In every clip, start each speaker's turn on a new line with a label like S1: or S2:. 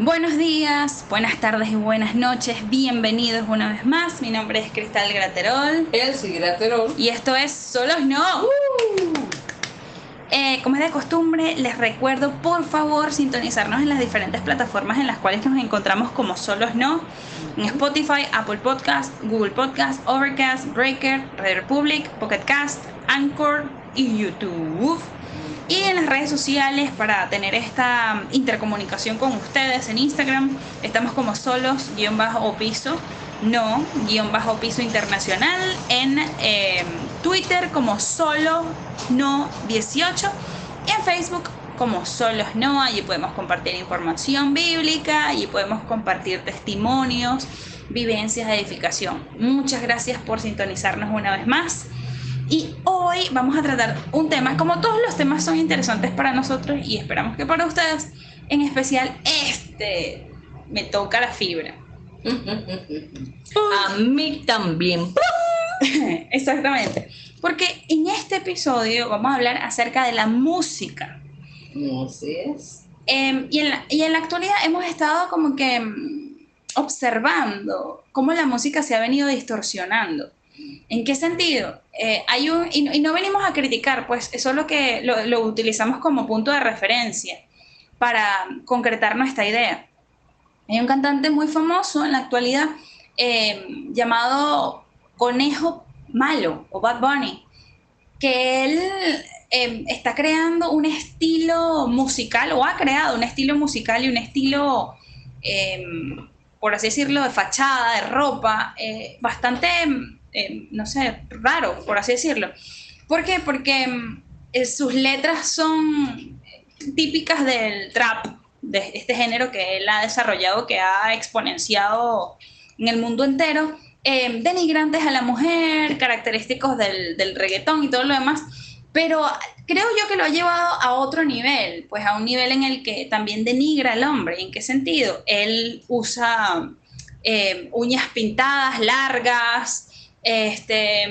S1: Buenos días, buenas tardes y buenas noches. Bienvenidos una vez más. Mi nombre es Cristal Graterol.
S2: Elsie Graterol.
S1: Y esto es Solos No. Eh, como es de costumbre, les recuerdo por favor sintonizarnos en las diferentes plataformas en las cuales nos encontramos como Solos No. En Spotify, Apple Podcast, Google Podcast, Overcast, Breaker, Radio Republic, Pocket Cast, Anchor y YouTube y en las redes sociales para tener esta intercomunicación con ustedes en Instagram. Estamos como solos guion bajo piso no guion bajo piso internacional en eh, Twitter como solo no 18 y en Facebook como solos no allí podemos compartir información bíblica y podemos compartir testimonios vivencias de edificación. Muchas gracias por sintonizarnos una vez más y hoy vamos a tratar un tema, como todos los temas son interesantes para nosotros y esperamos que para ustedes, en especial este, me toca la fibra.
S2: A mí también.
S1: Exactamente. Porque en este episodio vamos a hablar acerca de la música.
S2: Así es.
S1: Em, y, en la, y en la actualidad hemos estado como que mm, observando cómo la música se ha venido distorsionando. ¿En qué sentido? Eh, hay un, y, no, venimos a criticar, pues eso es lo que lo, utilizamos como punto de referencia para concretar nuestra idea. Hay un cantante muy famoso en la actualidad eh, llamado Conejo Malo o Bad Bunny, que él eh, está creando un estilo musical o ha creado un estilo musical y un estilo, por así decirlo, de fachada, de ropa, bastante eh, no sé, raro, por así decirlo. ¿Por qué? Porque mm, eh, sus letras son típicas del trap, de este género que él ha desarrollado, que ha exponenciado en el mundo entero, eh, denigrantes a la mujer, característicos del, del reggaetón y todo lo demás, pero creo yo que lo ha llevado a otro nivel, pues a un nivel en el que también denigra al hombre. ¿En qué sentido? Él usa uñas pintadas largas, este,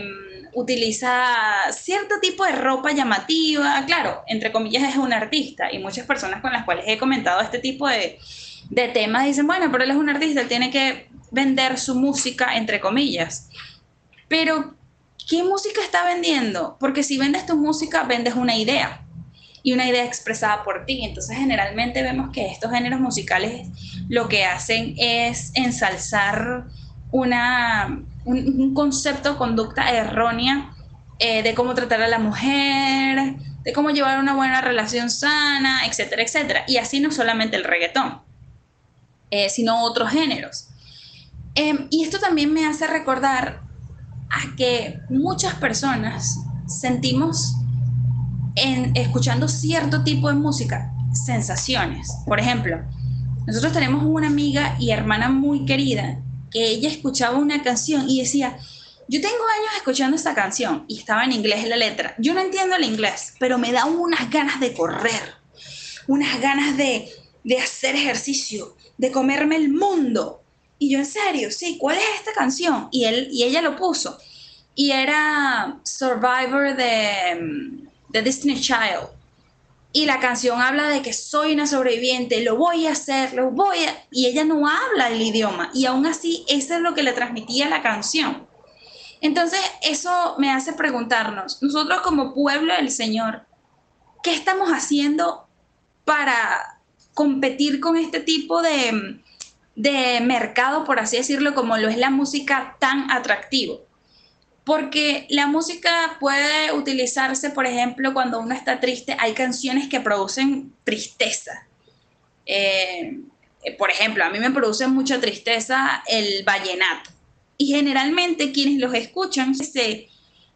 S1: utiliza cierto tipo de ropa llamativa, claro, entre comillas es un artista y muchas personas con las cuales he comentado este tipo de, de temas dicen, bueno, pero él es un artista, él tiene que vender su música, entre comillas. Pero, ¿qué música está vendiendo? Porque si vendes tu música, vendes una idea y una idea expresada por ti. Entonces, generalmente vemos que estos géneros musicales lo que hacen es ensalzar una, un, concepto de conducta errónea eh, de cómo tratar a la mujer, de cómo llevar una buena relación sana, etcétera, etcétera. Y así no solamente el reggaetón, eh, sino otros géneros. Em, y esto también me hace recordar a que muchas personas sentimos en escuchando cierto tipo de música sensaciones. Por ejemplo, nosotros tenemos una amiga y hermana muy querida ella escuchaba una canción y decía, yo tengo años escuchando esta canción y estaba en inglés la letra. Yo no entiendo el inglés, pero me da unas ganas de correr, unas ganas de, de hacer ejercicio, de comerme el mundo. Y yo en serio, sí, ¿cuál es esta canción? Y, él, y ella lo puso. Y era Survivor de, de Disney Child y la canción habla de que soy una sobreviviente, lo voy a hacer, lo voy a... Y ella no habla el idioma y aún así eso es lo que le transmitía la canción. Entonces eso me hace preguntarnos, nosotros como pueblo del Señor, ¿qué estamos haciendo para competir con este tipo de, de mercado, por así decirlo, como lo es la música tan atractivo? Porque la música puede utilizarse, por ejemplo, cuando uno está triste, hay canciones que producen tristeza. Eh, por ejemplo, a mí me produce mucha tristeza el vallenato. Y generalmente quienes los escuchan se,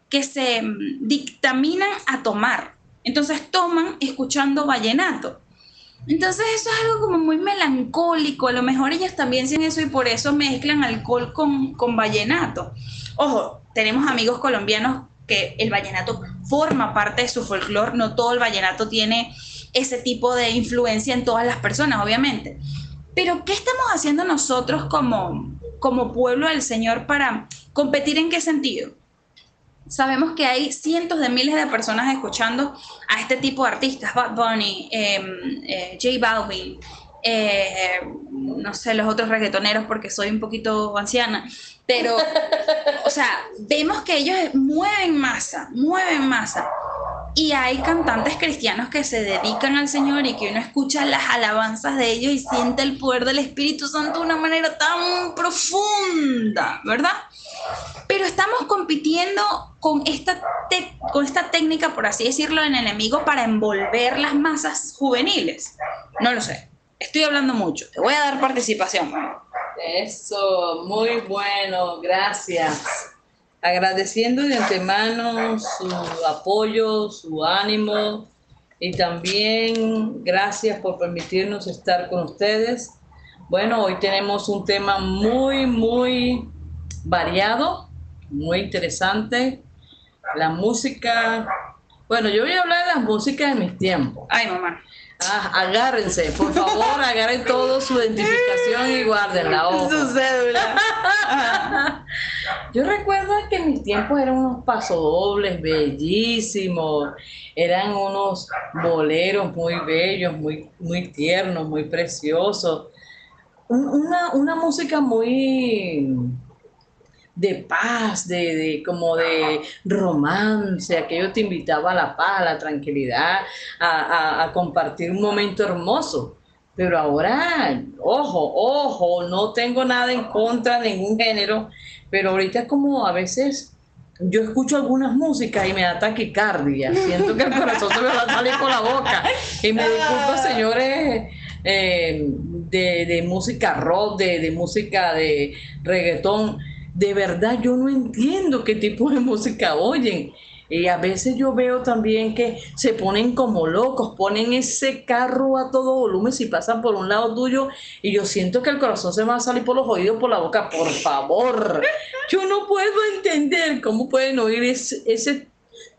S1: que se mm, dictaminan a tomar. Entonces toman escuchando vallenato. Entonces eso es algo como muy melancólico. A lo mejor ellas también hacen eso y por eso mezclan alcohol con, con vallenato. Ojo, tenemos amigos colombianos que el vallenato forma parte de su folclore, no todo el vallenato tiene ese tipo de influencia en todas las personas, obviamente. Pero, ¿qué estamos haciendo nosotros como, como pueblo del Señor para competir en qué sentido? Sabemos que hay cientos de miles de personas escuchando a este tipo de artistas, Bad Bunny, em, eh, J Balvin, eh, no sé, los otros reggaetoneros porque soy un poquito anciana, pero, o sea, vemos que ellos mueven masa, mueven masa. Y hay cantantes cristianos que se dedican al Señor y que uno escucha las alabanzas de ellos y siente el poder del Espíritu Santo de una manera tan profunda, ¿verdad? Pero estamos compitiendo con esta, con esta técnica, por así decirlo, en enemigo para envolver las masas juveniles. No lo sé. Estoy hablando mucho. Te voy a dar participación.
S2: Eso, muy bueno, gracias agradeciendo de antemano su apoyo, su ánimo y también gracias por permitirnos estar con ustedes. Bueno, hoy tenemos un tema muy, muy variado, muy interesante. La música, bueno, yo voy a hablar de la música de mis tiempos.
S1: Ay, mamá.
S2: Ah, agárrense, por favor, agarren todo su identificación y guárdenla. Su cédula. Yo recuerdo que en mis tiempos eran unos pasodobles bellísimos, eran unos boleros muy bellos, muy, muy tiernos, muy preciosos. Una, una música muy de paz, de, de, como de romance, aquello te invitaba a la paz, a la tranquilidad, a, a, compartir un momento hermoso. Pero ahora, ojo, ojo, no tengo nada en contra de ningún género, pero ahorita como a veces yo escucho algunas músicas y me da taquicardia, siento que el corazón se me va a salir por la boca. Y me disculpo, señores eh, de, de, música rock, de, de música de reggaetón, de verdad yo no entiendo qué tipo de música oyen. Y a veces yo veo también que se ponen como locos, ponen ese carro a todo volumen si pasan por un lado tuyo y yo siento que el corazón se va a salir por los oídos, por la boca. Por favor, yo no puedo entender cómo pueden oír ese,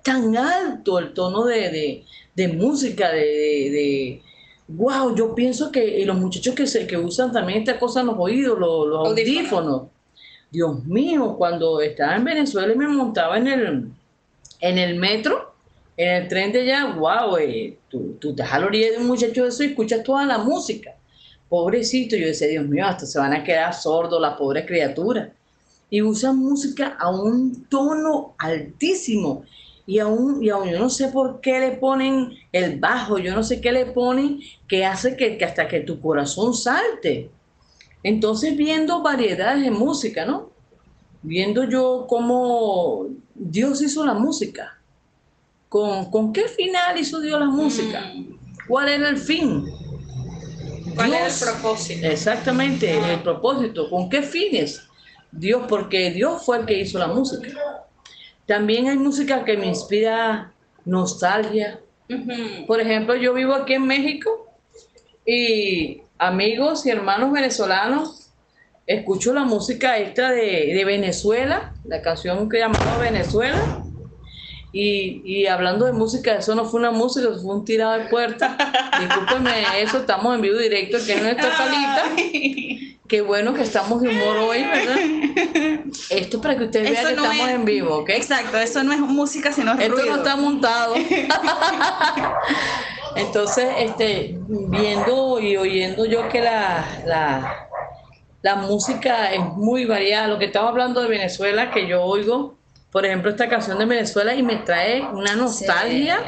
S2: tan alto el tono de, música, de, de, wow, yo pienso que los muchachos que, se, que usan también esta cosa en los oídos, los, audífonos Dios mío, cuando estaba en Venezuela y me montaba en el, en el metro, en el tren de allá, wow, eh, tú, tú estás a la orilla de un muchacho de eso y escuchas toda la música. Pobrecito, yo decía, Dios mío, hasta se van a quedar sordos la pobre criatura. Y usan música a un tono altísimo. Y aún, y aún yo no sé por qué le ponen el bajo, yo no sé qué le ponen que hace que hasta que tu corazón salte. Entonces, viendo variedades de música, ¿no? Viendo yo cómo Dios hizo la música. ¿Con, ¿con qué final hizo Dios la música? Mm. ¿Cuál era el fin?
S1: ¿Cuál era el propósito?
S2: Exactamente, el propósito. ¿Con qué fines? Dios, porque Dios fue el que hizo la música. También hay música que me inspira nostalgia. Por ejemplo, yo vivo aquí en México y amigos y hermanos venezolanos, escucho la música esta de, Venezuela, la canción que llamamos Venezuela. Y, hablando de música, eso no fue una música, eso fue un tirado de puerta. Discúlpeme, eso estamos en vivo directo, que es nuestra salita. Qué bueno que estamos de humor hoy, ¿verdad? Esto es para que ustedes vean que estamos en vivo, ¿ok?
S1: Exacto, eso no es música, sino
S2: Esto
S1: ruido.
S2: no está montado. Entonces, este, viendo y oyendo yo que la, la, la música es muy variada, lo que estamos hablando de Venezuela, que yo oigo, por ejemplo, esta canción de Venezuela y me trae una nostalgia,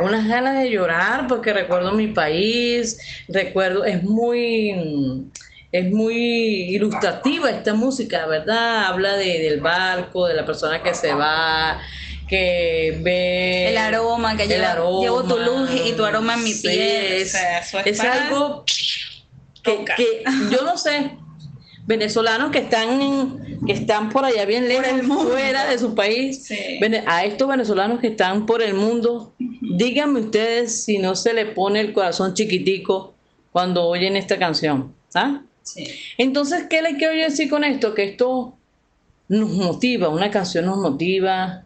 S2: unas ganas de llorar porque recuerdo mi país, recuerdo, es muy es muy ilustrativa esta música, ¿verdad? Habla de, del barco, de la persona que se va, que ve
S1: el aroma que lleva, llevo tu luz y tu aroma en mi piel.
S2: Es, es algo que, que, yo no sé, venezolanos que están que están por allá bien lejos, fuera de su país, a estos venezolanos que están por el mundo, díganme ustedes si no se le pone el corazón chiquitico cuando oyen esta canción. ¿ah? Entonces, ¿qué le quiero decir con esto? Que esto nos motiva, una canción nos motiva,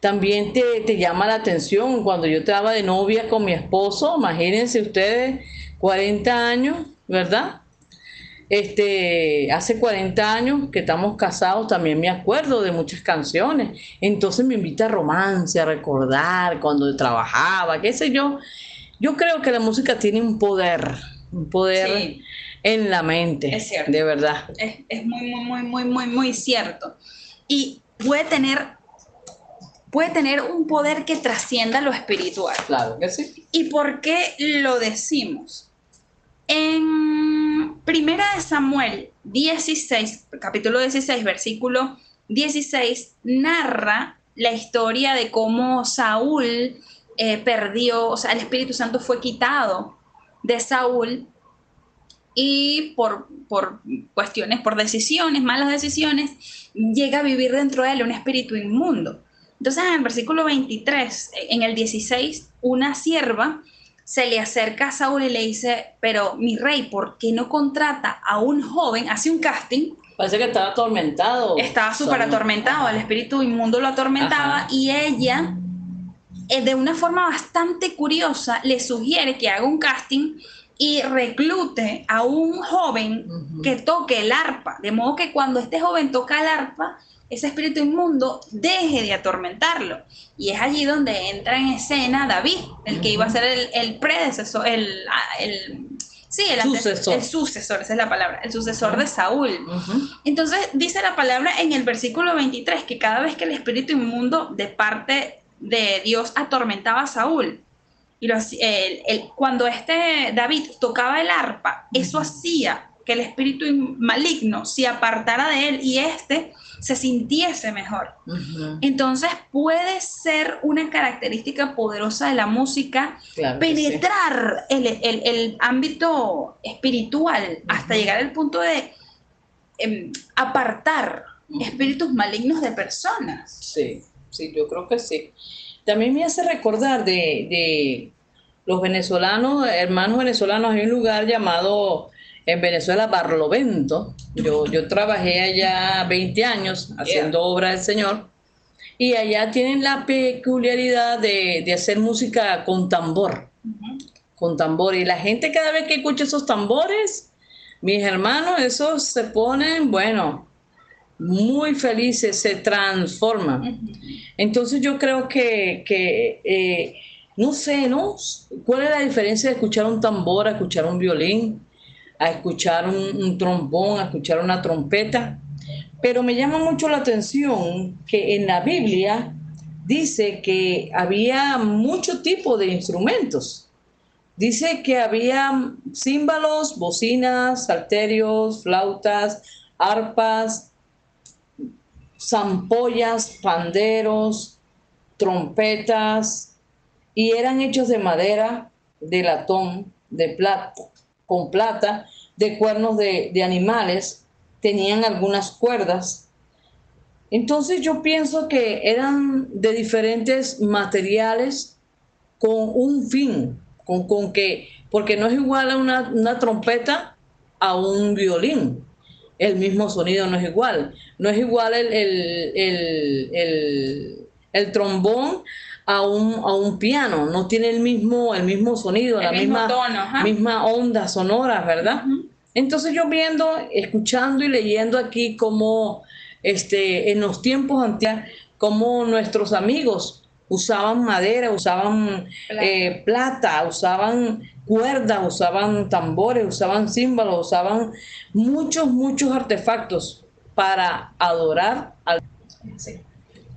S2: también te, llama la atención cuando yo estaba de novia con mi esposo, imagínense ustedes, 40 años, ¿verdad? Este, hace 40 años que estamos casados, también me acuerdo de muchas canciones. Entonces me invita a romance, a recordar cuando trabajaba, qué sé yo. Yo creo que la música tiene un poder, un poder en la mente. Es cierto. De verdad.
S1: Es, es muy, muy, muy, muy, muy, muy cierto. Y puede tener puede tener un poder que trascienda lo espiritual.
S2: Claro que sí.
S1: ¿Y por qué lo decimos? En Primera de Samuel 16, capítulo 16, versículo 16, narra la historia de cómo Saúl eh, perdió, o sea, el Espíritu Santo fue quitado de Saúl y por, por cuestiones, por decisiones, malas decisiones, llega a vivir dentro de él un espíritu inmundo. Entonces, en el versículo 23, en el 16, una sierva se le acerca a Saúl y le dice, pero mi rey, ¿por qué no contrata a un joven, hace un casting?
S2: Parece que estaba atormentado.
S1: Estaba súper atormentado, el espíritu inmundo lo atormentaba y ella, eh, de una forma bastante curiosa, le sugiere que haga un casting y reclute a un joven que toque el arpa, de modo que cuando este joven toca el arpa, ese espíritu inmundo deje de atormentarlo. Y es allí donde entra en escena David, el que iba a ser el, predecesor, el, el Sí, el sucesor. el sucesor, esa es la palabra, el sucesor de Saúl. Entonces dice la palabra en el versículo 23 que cada vez que el espíritu inmundo de parte de Dios atormentaba a Saúl, y cuando este David tocaba el arpa, eso hacía que el espíritu maligno se apartara de él y éste se sintiese mejor. Entonces puede ser una característica poderosa de la música penetrar el, ámbito espiritual hasta llegar al punto de em, apartar espíritus malignos de personas.
S2: Sí, sí, yo creo que sí. También me hace recordar de, los venezolanos, hermanos venezolanos, hay un lugar llamado en Venezuela Barlovento. Yo, yo trabajé allá 20 años haciendo obra del Señor y allá tienen la peculiaridad de, hacer música con tambor, con tambor. Y la gente cada vez que escucha esos tambores, mis hermanos, esos se ponen, bueno, muy felices, se transforman. Entonces yo creo que, eh, no sé, ¿no? ¿Cuál es la diferencia de escuchar un tambor a escuchar un violín, a escuchar un, trombón, a escuchar una trompeta? Pero me llama mucho la atención que en la Biblia dice que había mucho tipo de instrumentos. Dice que había címbalos, bocinas, salterios, flautas, arpas, zampollas, panderos, trompetas, y eran hechos de madera, de latón, de plata, con plata, de cuernos de, animales, tenían algunas cuerdas. Entonces yo pienso que eran de diferentes materiales con un fin, con, con que, porque no es igual a una, una trompeta a un violín el mismo sonido no es igual. No es igual el, el, trombón a un, a un, piano, no tiene el mismo, el mismo sonido, la misma, misma onda sonora, ¿verdad? Entonces yo viendo, escuchando y leyendo aquí cómo este, en los tiempos antiguos, cómo nuestros amigos usaban madera, usaban plata, eh, usaban cuerdas, usaban tambores, usaban címbalos, usaban muchos, muchos artefactos para adorar al...
S1: Sí.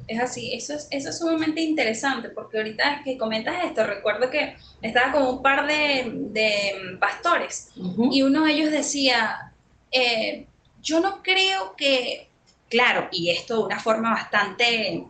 S1: Es así, eso es, eso es sumamente interesante, porque ahorita que comentas esto, recuerdo que estaba con un par de, pastores y uno de ellos decía, eh, yo no creo que, claro, y esto de una forma bastante,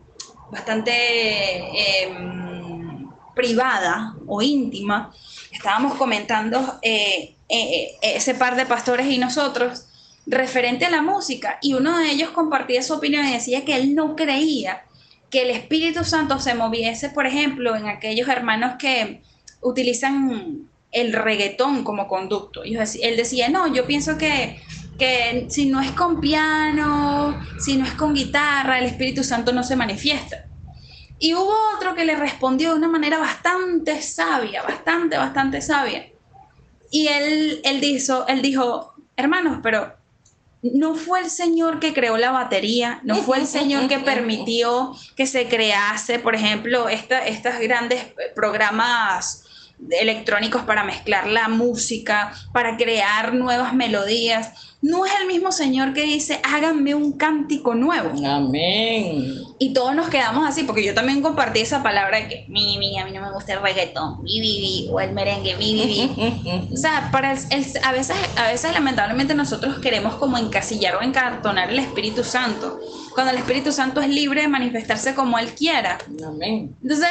S1: bastante em, privada o íntima, estábamos comentando eh, eh, ese par de pastores y nosotros referente a la música y uno de ellos compartía su opinión y decía que él no creía que el Espíritu Santo se moviese, por ejemplo, en aquellos hermanos que utilizan el reggaetón como conducto. Él decía, no, yo pienso que, que si no es con piano, si no es con guitarra, el Espíritu Santo no se manifiesta. Y hubo otro que le respondió de una manera bastante sabia, bastante, bastante sabia. Y él, él, dijo, él dijo, hermanos, pero no fue el Señor que creó la batería, no fue el Señor que permitió que se crease, por ejemplo, estas grandes programas electrónicos para mezclar la música, para crear nuevas melodías. No es el mismo Señor que dice, háganme un cántico nuevo.
S2: Amén.
S1: Y todos nos quedamos así, porque yo también compartí esa palabra de que, mi, mi, a mí no me gusta el reggaetón, mi, mi, o el merengue, mi, mi, O sea, para a, veces, a veces lamentablemente nosotros queremos como encasillar o encartonar el Espíritu Santo, cuando el Espíritu Santo es libre de manifestarse como Él quiera.
S2: Amén.
S1: Entonces,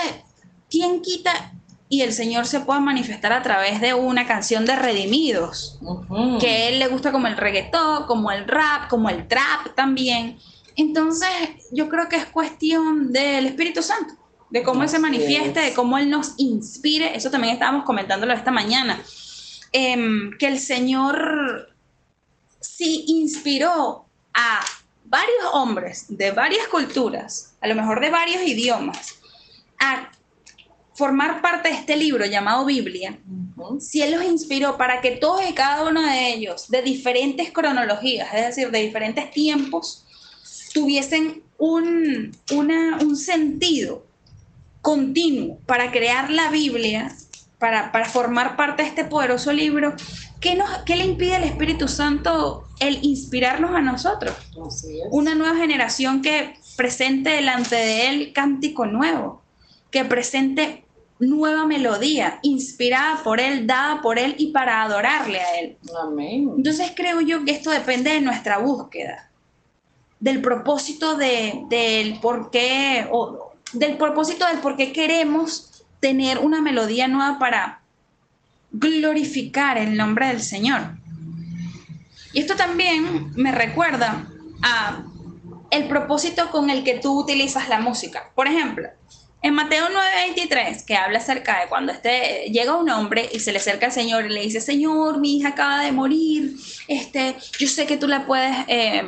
S1: ¿quién quita y el Señor se pueda manifestar a través de una canción de redimidos, que a Él le gusta como el reggaetón, como el rap, como el trap también. Entonces, yo creo que es cuestión del Espíritu Santo, de cómo Él se manifieste, de cómo Él nos inspire. Eso también estábamos comentándolo esta mañana, em, que el Señor sí inspiró a varios hombres de varias culturas, a lo mejor de varios idiomas, a formar parte de este libro llamado Biblia, si Él los inspiró para que todos y cada uno de ellos, de diferentes cronologías, es decir, de diferentes tiempos, tuviesen un, un sentido continuo para crear la Biblia, para, para, formar parte de este poderoso libro, ¿qué, nos, ¿qué le impide al Espíritu Santo el inspirarnos a nosotros? Una nueva generación que presente delante de Él cántico nuevo, que presente nueva melodía, inspirada por Él, dada por Él y para adorarle a Él.
S2: Amén.
S1: Entonces creo yo que esto depende de nuestra búsqueda, del propósito de, del por qué, o del propósito del por qué queremos tener una melodía nueva para glorificar el nombre del Señor. Y esto también me recuerda a el propósito con el que tú utilizas la música. Por ejemplo, en Mateo 9:23, que habla acerca de cuando este, llega un hombre y se le acerca al Señor y le dice, Señor, mi hija acaba de morir, este, yo sé que tú la puedes eh,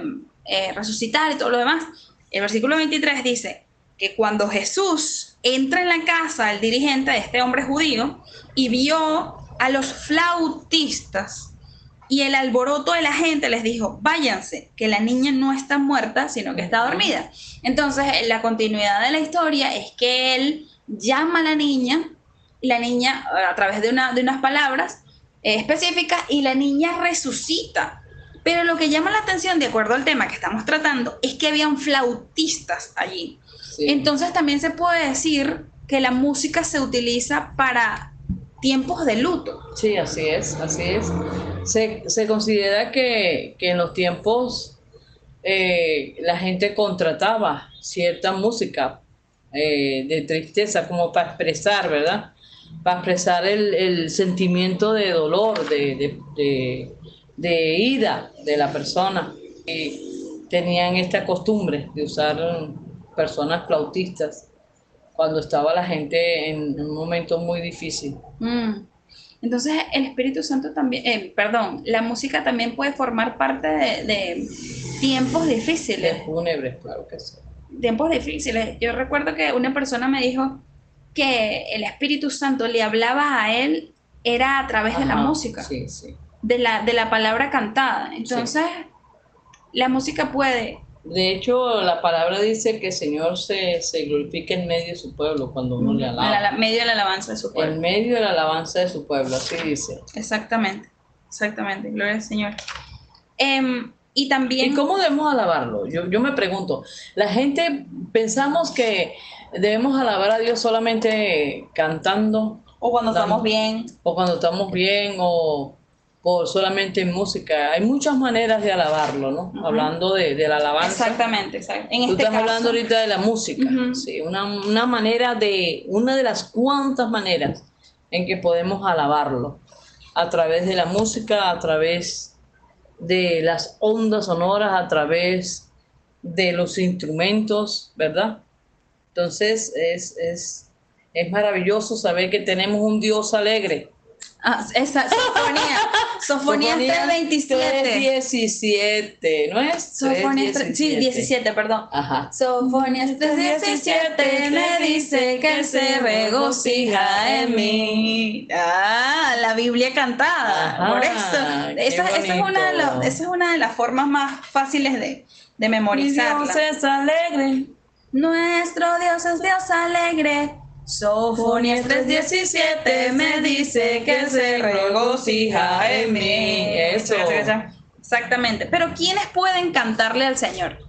S1: eh, resucitar y todo lo demás. El versículo 23 dice que cuando Jesús entra en la casa el dirigente de este hombre judío y vio a los flautistas y el alboroto de la gente les dijo, váyanse, que la niña no está muerta, sino que está dormida. Entonces, la continuidad de la historia es que él llama a la niña, y la niña, a través de, una, de unas palabras eh, específicas, y la niña resucita. Pero lo que llama la atención, de acuerdo al tema que estamos tratando, es que habían flautistas allí. Entonces también se puede decir que la música se utiliza para tiempos de luto.
S2: Sí, así es, así es. Se, considera que, en los tiempos eh, la gente contrataba cierta música eh, de tristeza como para expresar, ¿verdad? Para expresar el, sentimiento de dolor, de, de, ida de la persona. Y tenían esta costumbre de usar personas flautistas cuando estaba la gente en un momento muy difícil.
S1: Mm. Entonces el Espíritu Santo también, eh, perdón, la música también puede formar parte de, tiempos difíciles.
S2: De fúnebres, claro que sí.
S1: Tiempos difíciles. Yo recuerdo que una persona me dijo que el Espíritu Santo le hablaba a él era a través de la música.
S2: Sí, sí.
S1: De la, de la palabra cantada. Entonces, la música puede
S2: de hecho, la palabra dice que el Señor se, se glorifica en medio de su pueblo cuando uno le alaba.
S1: En medio de la alabanza de su pueblo.
S2: En medio de la alabanza de su pueblo, así dice.
S1: Exactamente, exactamente, gloria al Señor. Em, y también...
S2: ¿Y cómo debemos alabarlo? Yo, yo me pregunto, la gente pensamos que debemos alabar a Dios solamente cantando.
S1: O cuando estamos bien.
S2: O cuando estamos bien, o por solamente música. Hay muchas maneras de alabarlo, ¿no? Hablando de, la alabanza.
S1: Exactamente, exactamente. En
S2: Tú este estás hablando ahorita de la música, sí, una, una, manera de, una de las cuantas maneras en que podemos alabarlo. A través de la música, a través de las ondas sonoras, a través de los instrumentos, ¿verdad? Entonces es, es, es maravilloso saber que tenemos un Dios alegre
S1: Ah, esa, Sofonía. Sofonía 327.
S2: 17, ¿no es?
S1: Sofonía 3, sí, 17, perdón.
S2: Ajá.
S1: Sofonía 317 me dice que se regocija en mí. Ah, la Biblia cantada. Ajá, Por eso. Esa, esa, es una de las, esa es una de las formas más fáciles de, de memorizar.
S2: Dios es alegre.
S1: Nuestro Dios es Dios alegre Sofonías 3.17 me dice que se regocija en mí. Eso. Exactamente. Pero ¿quiénes pueden cantarle al Señor?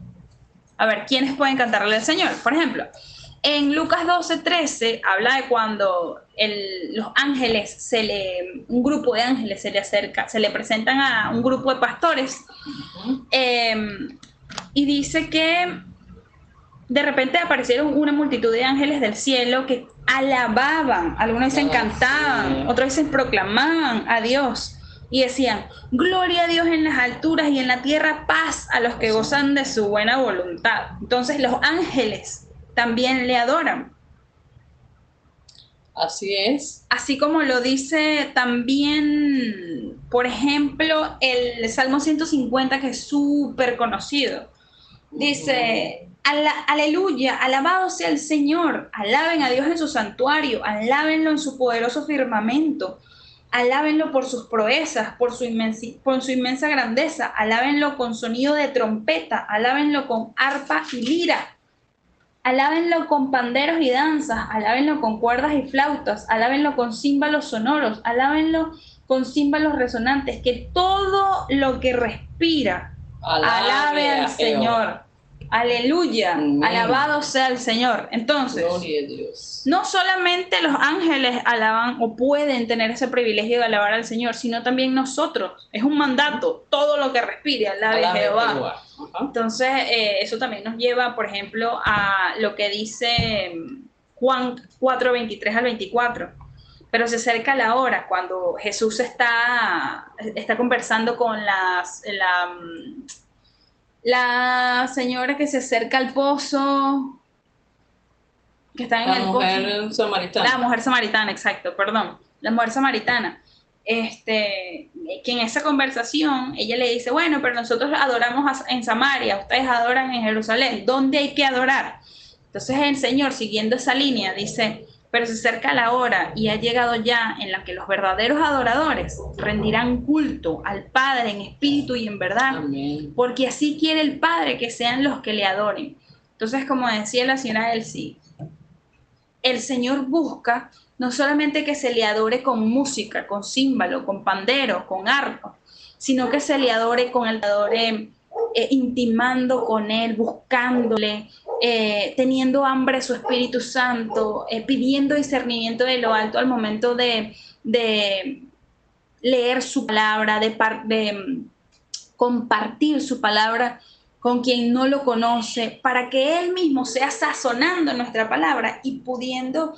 S1: A ver, ¿quiénes pueden cantarle al Señor? Por ejemplo, en Lucas 12.13 habla de cuando los ángeles, se le, un grupo de ángeles se le acerca, se le presentan a un grupo de pastores em, y dice que de repente aparecieron una multitud de ángeles del cielo que alababan, algunos dicen cantaban, otros dicen proclamaban a Dios y decían, gloria a Dios en las alturas y en la tierra paz a los que gozan de su buena voluntad. Entonces los ángeles también le adoran.
S2: Así es.
S1: Así como lo dice también, por ejemplo, el Salmo 150, que es súper conocido. Dice, aleluya, alabado sea el Señor, alaben a Dios en su santuario, alábenlo en su poderoso firmamento, alábenlo por sus proezas, por su, por su inmensa grandeza, alábenlo con sonido de trompeta, alábenlo con arpa y lira, alábenlo con panderos y danzas, alábenlo con cuerdas y flautas, alábenlo con címbalos sonoros, alábenlo con címbalos resonantes, que todo lo que respira alabe al Señor. Aleluya, alabado sea el Señor. Entonces, no solamente los ángeles alaban o pueden tener ese privilegio de alabar al Señor, sino también nosotros. Es un mandato, todo lo que respire, alabe a Jehová. Entonces, eh, eso también nos lleva, por ejemplo, a lo que dice mm, Juan 4, 23 al 24. Pero se acerca la hora cuando Jesús está, está conversando con las, la, la señora que se acerca al pozo, que está en
S2: el pozo. La mujer samaritana.
S1: La mujer samaritana, exacto, perdón. La mujer samaritana. Este, que en esa conversación ella le dice, bueno, pero nosotros adoramos en Samaria, ustedes adoran en Jerusalén, ¿dónde hay que adorar? Entonces el Señor, siguiendo esa línea, dice, pero se acerca la hora y ha llegado ya en la que los verdaderos adoradores rendirán culto al Padre en espíritu y en verdad, porque así quiere el Padre que sean los que le adoren. Entonces, como decía la señora Elsie, el Señor busca no solamente que se le adore con música, con címbalo, con pandero, con arpa, sino que se le adore con el adore eh, intimando con Él, buscándole, eh, teniendo hambre de su Espíritu Santo, eh, pidiendo discernimiento de lo alto al momento de, leer su palabra, de, de mm, compartir su palabra con quien no lo conoce, para que Él mismo sea sazonando nuestra palabra y pudiendo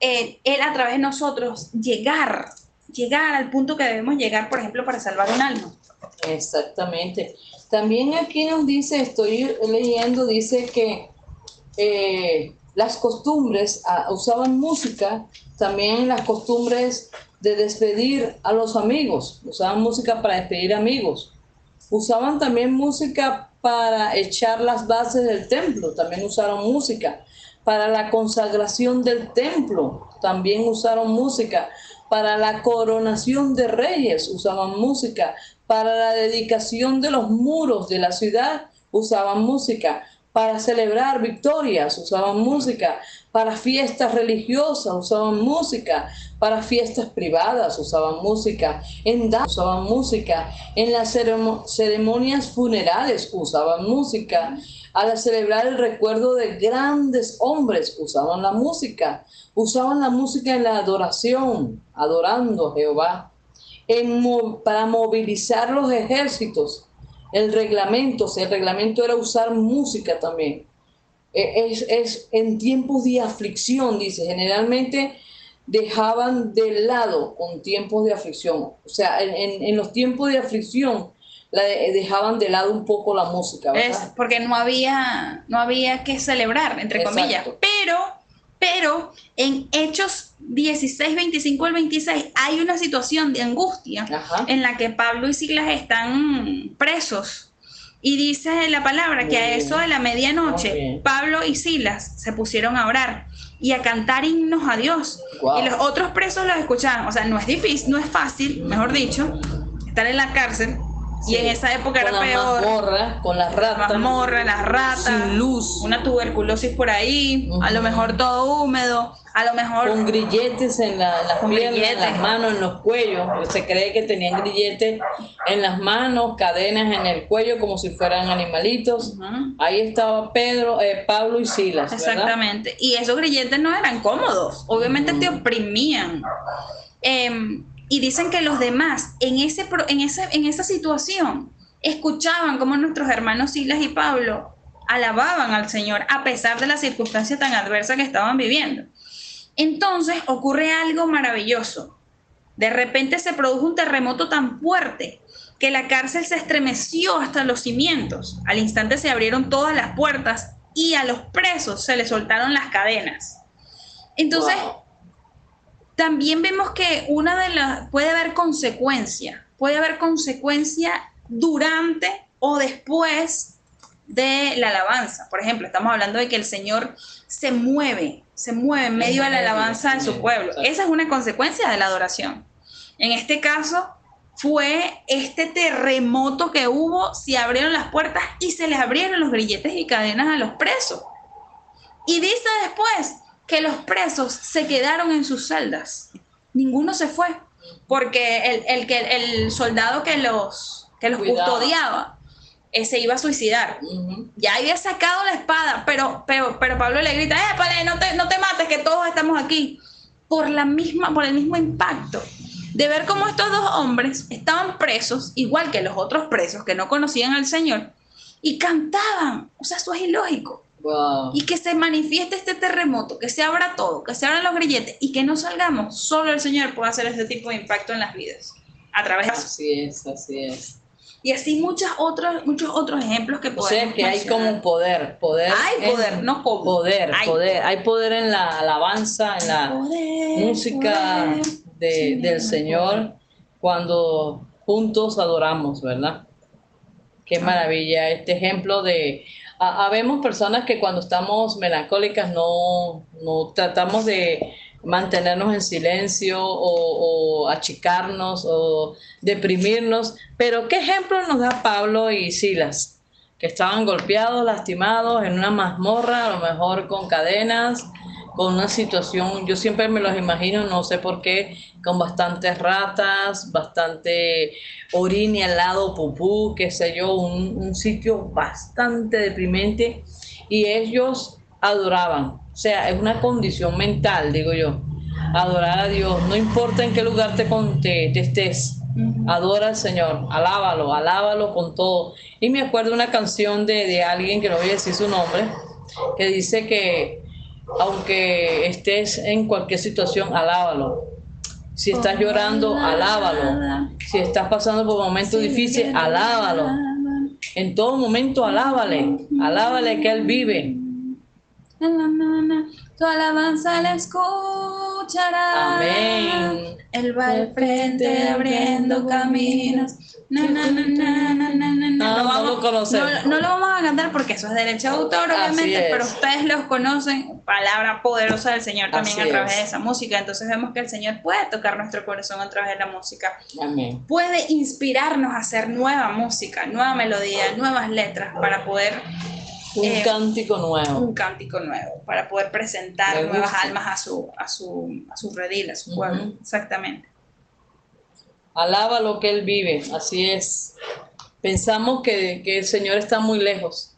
S1: Él a través de nosotros llegar, llegar al punto que debemos llegar, por ejemplo, para salvar un alma.
S2: Exactamente. También aquí nos dice, estoy leyendo, dice que eh, las costumbres ah, usaban música, también las costumbres de despedir a los amigos, usaban música para despedir amigos, usaban también música para echar las bases del templo, también usaron música, para la consagración del templo, también usaron música, para la coronación de reyes usaban música, para la dedicación de los muros de la ciudad usaban música. Para celebrar victorias usaban música. Para fiestas religiosas usaban música. Para fiestas privadas usaban música. En usaban música. En las ceremonias funerales usaban música. Al celebrar el recuerdo de grandes hombres usaban la música. Usaban la música en la adoración, adorando a Jehová para movilizar los ejércitos. El reglamento, el reglamento era usar música también. E, es, en tiempos de aflicción, dice, generalmente dejaban de lado con tiempos de aflicción. O sea, en, los tiempos de aflicción la dejaban de lado un poco la música.
S1: Es porque no había, no había que celebrar, entre comillas. Pero pero en Hechos 16, 25 al 26 hay una situación de angustia en la que Pablo y Silas están presos. Y dice la palabra que a eso de la medianoche Pablo y Silas se pusieron a orar y a cantar himnos a Dios. Y los otros presos los escuchaban. O sea, no es difícil, no es fácil, mejor dicho, estar en la cárcel Y en esa época era peor.
S2: con las ratas.
S1: Mazmorra, las ratas.
S2: Sin luz.
S1: Una tuberculosis por ahí. A lo mejor todo húmedo. A lo mejor.
S2: Con grilletes en, la, las piernas, en las manos, en los cuellos. Se cree que tenían grilletes en las manos, cadenas en el cuello, como si fueran animalitos. Ahí estaba Pedro, eh, Pablo y Silas.
S1: Exactamente. Y esos grilletes no eran cómodos. Obviamente te oprimían. Eh, y dicen que los demás en, ese, en, ese, en esa situación escuchaban como nuestros hermanos Silas y Pablo alababan al Señor a pesar de la circunstancia tan adversa que estaban viviendo. Entonces ocurre algo maravilloso. De repente se produjo un terremoto tan fuerte que la cárcel se estremeció hasta los cimientos. Al instante se abrieron todas las puertas y a los presos se les soltaron las cadenas. Entonces, también vemos que una de las puede haber consecuencia, puede haber consecuencia durante o después de la alabanza. Por ejemplo, estamos hablando de que el Señor se mueve, se mueve en medio de la alabanza de su pueblo. Esa es una consecuencia de la adoración. En este caso fue este terremoto que hubo, se abrieron las puertas y se les abrieron los grilletes y cadenas a los presos. Y dice después, que los presos se quedaron en sus celdas. Ninguno se fue, porque el, el, que, el soldado que los, que los custodiaba eh, se iba a suicidar. Ya había sacado la espada, pero, pero, pero Pablo le grita, eh, no te, no te mates, que todos estamos aquí. Por, la misma, por el mismo impacto de ver cómo estos dos hombres estaban presos, igual que los otros presos que no conocían al Señor, y cantaban. O sea, eso es ilógico. Y que se manifieste este terremoto, que se abra todo, que se abran los grilletes y que no salgamos. Solo el Señor puede hacer este tipo de impacto en las vidas. A través de
S2: Así es, así es.
S1: Y así muchos otros, muchos otros ejemplos que podemos.
S2: O sea que hay como poder, poder.
S1: Hay poder, no como.
S2: Poder, hay poder. Hay poder en la alabanza, en la música del Señor cuando juntos adoramos, ¿verdad? Qué maravilla este ejemplo de habemos personas que cuando estamos melancólicas no, no tratamos de mantenernos en silencio o, achicarnos o deprimirnos. Pero ¿qué ejemplo nos da Pablo y Silas? Que estaban golpeados, lastimados, en una mazmorra, a lo mejor con cadenas, con una situación, yo siempre me los imagino, no sé por qué, con bastantes ratas, bastante orine al lado, pupú, qué sé yo, un, un sitio bastante deprimente y ellos adoraban. O sea, es una condición mental, digo yo, adorar a Dios, no importa en qué lugar te, te, estés, adora al Señor, alábalo, alábalo con todo. Y me acuerdo una canción de, de alguien, que no voy a decir su nombre, que dice que aunque estés en cualquier situación, alábalo. Si estás llorando, alábalo. Si estás pasando por momentos difíciles, alábalo. En todo momento, alábale. Alábale que Él vive.
S1: Tu alabanza la escuchará.
S2: Amén.
S1: Él va al frente abriendo caminos. No, no, no, no, no, no,
S2: lo.
S1: No, lo vamos a cantar porque eso es derecho de autor, obviamente, pero ustedes los conocen, palabra poderosa del Señor también a través de esa música. Entonces vemos que el Señor puede tocar nuestro corazón a través de la música.
S2: Amén.
S1: Puede inspirarnos a hacer nueva música, nueva melodía, nuevas letras para poder
S2: un eh, cántico nuevo.
S1: Un cántico nuevo, para poder presentar nuevas almas a su, a su, a su redil, a su pueblo. Exactamente.
S2: Alaba lo que Él vive, así es. Pensamos que, el Señor está muy lejos,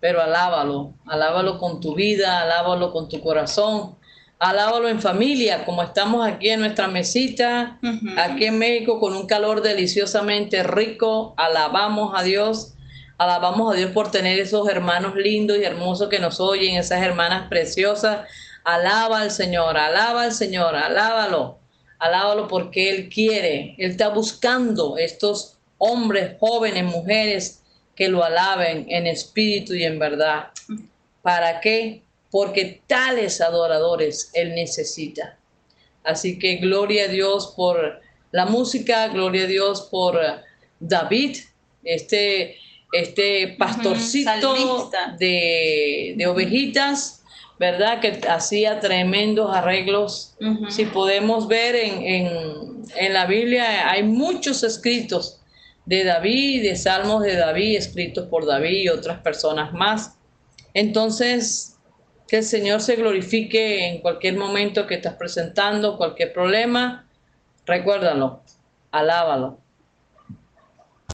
S2: pero alábalo, alábalo con tu vida, alábalo con tu corazón, alábalo en familia, como estamos aquí en nuestra mesita, aquí en México, con un calor deliciosamente rico, alabamos a Dios, alabamos a Dios por tener esos hermanos lindos y hermosos que nos oyen, esas hermanas preciosas, alaba al Señor, alaba al Señor, alábalo alábalo porque Él quiere, Él está buscando estos hombres, jóvenes, mujeres que lo alaben en espíritu y en verdad. ¿Para qué? Porque tales adoradores Él necesita. Así que gloria a Dios por la música, gloria a Dios por David, este, este pastorcito de, de ovejitas ¿verdad? Que hacía tremendos arreglos. Si podemos ver en, en, en, la Biblia, hay muchos escritos de David, de salmos de David, escritos por David y otras personas más. Entonces, que el Señor se glorifique en cualquier momento que estás presentando, cualquier problema. Recuérdalo, alábalo,